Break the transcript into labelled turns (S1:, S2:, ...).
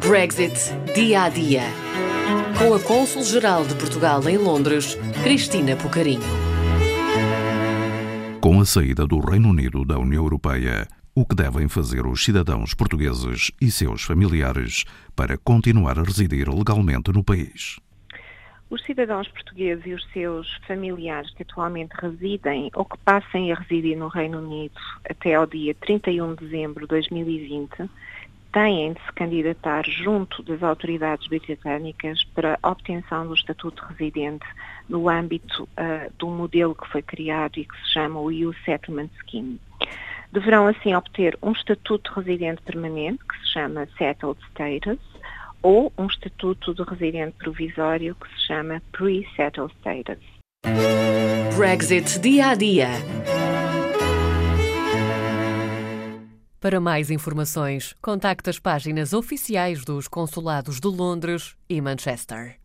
S1: Brexit dia a dia. Com a Cônsul-Geral de Portugal em Londres, Cristina Pucarinho.
S2: Com a saída do Reino Unido da União Europeia, o que devem fazer os cidadãos portugueses e seus familiares para continuar a residir legalmente no país?
S3: Os cidadãos portugueses e os seus familiares que atualmente residem ou que passem a residir no Reino Unido até ao dia 31 de dezembro de 2020 têm de se candidatar junto das autoridades britânicas para a obtenção do estatuto de residente no âmbito uh, do modelo que foi criado e que se chama o EU Settlement Scheme. Deverão assim obter um estatuto de residente permanente, que se chama Settled Status, ou um estatuto de residente provisório, que se chama Pre-Settled Status.
S1: Brexit dia a dia.
S4: Para mais informações, contacte as páginas oficiais dos consulados de Londres e Manchester.